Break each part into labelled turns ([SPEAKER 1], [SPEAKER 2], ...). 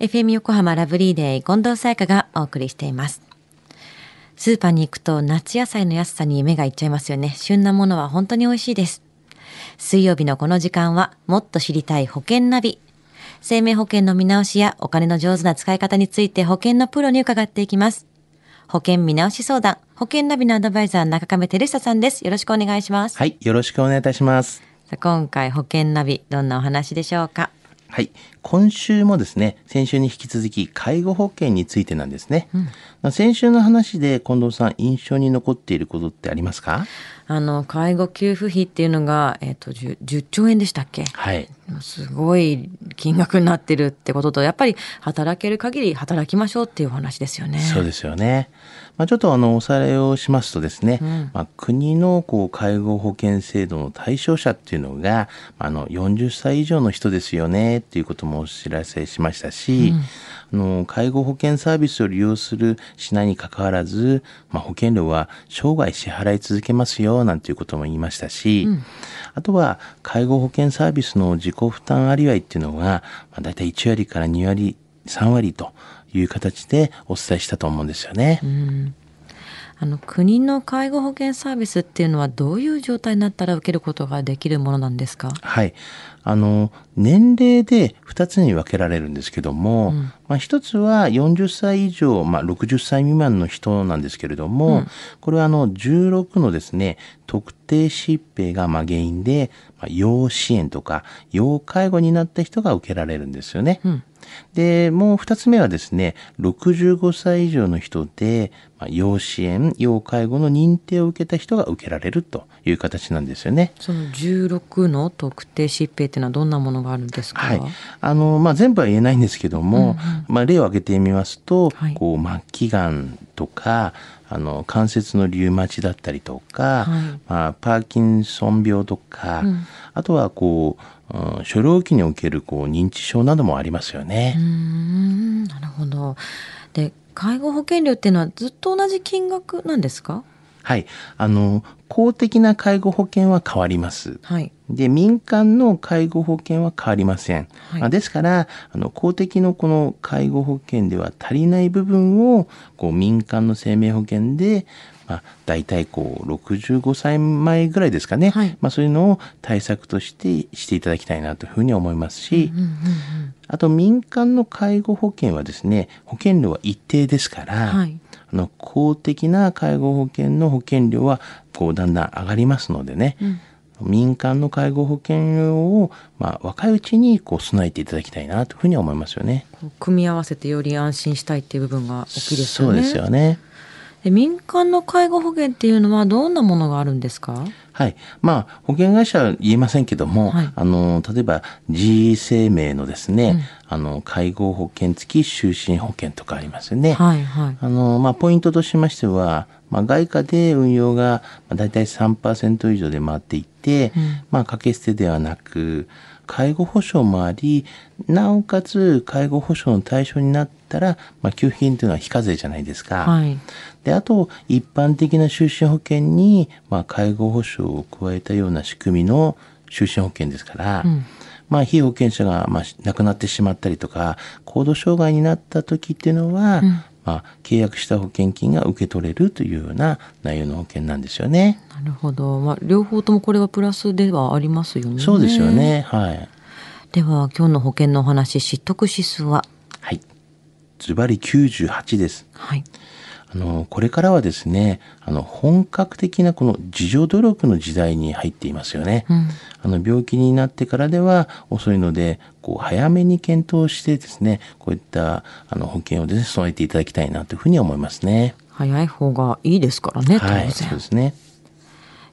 [SPEAKER 1] FM 横浜ラブリーデー近藤沙耶香がお送りしています。スーパーに行くと夏野菜の安さに目がいっちゃいますよね。旬なものは本当に美味しいです。水曜日のこの時間はもっと知りたい保険ナビ。生命保険の見直しやお金の上手な使い方について保険のプロに伺っていきます。保険見直し相談、保険ナビのアドバイザー中亀照久さんです。よろしくお願いします。
[SPEAKER 2] はい、よろしくお願いいたします。
[SPEAKER 1] さあ今回保険ナビ、どんなお話でしょうか？
[SPEAKER 2] はい、今週もですね、先週に引き続き介護保険についてなんですね。まあ先週の話で近藤さん印象に残っていることってありますか？
[SPEAKER 1] あの、介護給付費っていうのが、えっ、と10、10兆円でしたっけ？
[SPEAKER 2] はい。
[SPEAKER 1] すごい金額になってるってことと、やっぱり働ける限り働きましょうっていうお話ですよね。
[SPEAKER 2] そうですよね。まあ、ちょっとあのおさらいをしますとですね、まあ、国のこう介護保険制度の対象者っていうのがあの40歳以上の人ですよねっていうこともお知らせしましたし、あの介護保険サービスを利用するしないにかかわらず、まあ、保険料は生涯支払い続けますよなんていうことも言いましたし、あとは介護保険サービスの自己負担割合っていうのが、まあ、大体1割から2割3割という形でお伝えしたと思うんですよね。
[SPEAKER 1] あの、国の介護保険サービスっていうのはどういう状態になったら受けることができるものなんですか？
[SPEAKER 2] はい。あの、年齢で2つに分けられるんですけども、まあ1つは40歳以上、まあ60歳未満の人なんですけれども、これはあの16のですね、特定疾病がまあ原因で、まあ、要支援とか要介護になった人が受けられるんですよね。で、もう2つ目はですね、65歳以上の人で、まあ、要支援、要介護の認定を受けた人が受けられるという形なんですよね。
[SPEAKER 1] その16の特定疾病っていうのはどんなものがあるんですか？
[SPEAKER 2] はい。あの、まあ、全部は言えないんですけども、まあ、例を挙げてみますと、
[SPEAKER 1] はい。
[SPEAKER 2] こう、末期がんとか、あの、関節のリウマチだったりとか、
[SPEAKER 1] はい。
[SPEAKER 2] まあ、パーキンソン病とか、あとは、こう、うん初老期における、こう、認知症などもありますよね。
[SPEAKER 1] うーんなるほど。で、介護保険料っていうのはずっと同じ金額なんですか？
[SPEAKER 2] はい。あの、公的な介護保険は変わります。
[SPEAKER 1] はい。
[SPEAKER 2] で、民間の介護保険は変わりません。
[SPEAKER 1] はい
[SPEAKER 2] まあですから、あの、公的のこの介護保険では足りない部分を、こう、民間の生命保険で、まあ、大体こう、65歳前ぐらいですかね。
[SPEAKER 1] はい
[SPEAKER 2] まあ、そういうのを対策としてしていただきたいなというふうに思いますし、あと民間の介護保険はですね、保険料は一定ですから、
[SPEAKER 1] はい
[SPEAKER 2] あの公的な介護保険の保険料はこうだんだん上がりますのでね、民間の介護保険料を、まあ、若いうちにこう備えていただきたいなというふうに思いますよね。
[SPEAKER 1] 組み合わせてより安心したいっていう部分が大きいですよね。
[SPEAKER 2] そうですよね。
[SPEAKER 1] で民間の介護保険っていうのはどんなものがあるんですか？
[SPEAKER 2] はい。まあ、保険会社は言えませんけども、
[SPEAKER 1] はい
[SPEAKER 2] あの、例えば G 生命のですね、あの、介護保険付き就寝保険とかありますよね。
[SPEAKER 1] はいはい。
[SPEAKER 2] あの、まあ、ポイントとしましては、まあ、外貨で運用がまあ大体3%以上で回っていて、まあ、掛け捨てではなく、介護保障もあり、なおかつ介護保障の対象になったら、まあ、給付金というのは非課税じゃないですか。
[SPEAKER 1] はい。
[SPEAKER 2] で、あと、一般的な就寝保険に、まあ、介護保障を加えたような仕組みの就寝保険ですから、まあ、被保険者が、まあ、亡くなってしまったりとか、高度障害になった時っていうのは、まあ、契約した保険金が受け取れるというような内容の保険なんですよね。
[SPEAKER 1] なるほど。まあ、両方ともこれはプラスではありますよね。
[SPEAKER 2] そうですよ。ね。はい。
[SPEAKER 1] では、今日の保険のお話、知得指数は？
[SPEAKER 2] はい。ズバリ98です。
[SPEAKER 1] はい。
[SPEAKER 2] あの、これからはですね、あの、本格的なこの自助努力の時代に入っていますよね。あの、病気になってからでは遅いので、こう、早めに検討してですね、こういった、あの、保険をですね、備えていただきたいなというふうに思いますね。
[SPEAKER 1] 早い方がいいですからね。
[SPEAKER 2] はい、そうですね。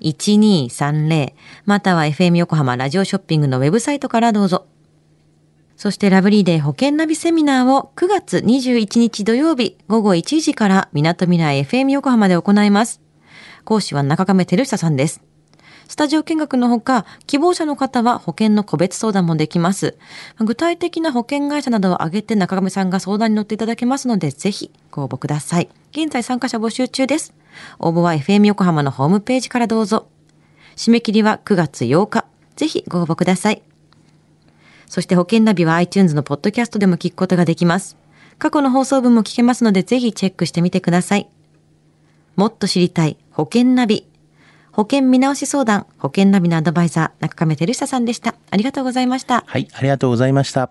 [SPEAKER 1] 1230または FM 横浜ラジオショッピングのウェブサイトからどうぞ。そしてラブリーデー保険ナビセミナーを9月21日土曜日午後1時から港未来 FM 横浜で行います。講師は中亀照久さんです。スタジオ見学のほか、希望者の方は保険の個別相談もできます。具体的な保険会社などを挙げて中亀さんが相談に乗っていただけますので、ぜひご応募ください。現在参加者募集中です。応募は FM 横浜のホームページからどうぞ。締め切りは9月8日。ぜひご応募ください。そして保険ナビは iTunes のポッドキャストでも聞くことができます。過去の放送分も聞けますので、ぜひチェックしてみてください。もっと知りたい保険ナビ。保険見直し相談、保険ナビのアドバイザー、中亀照久さんでした。ありがとうございました。
[SPEAKER 2] はい、ありがとうございました。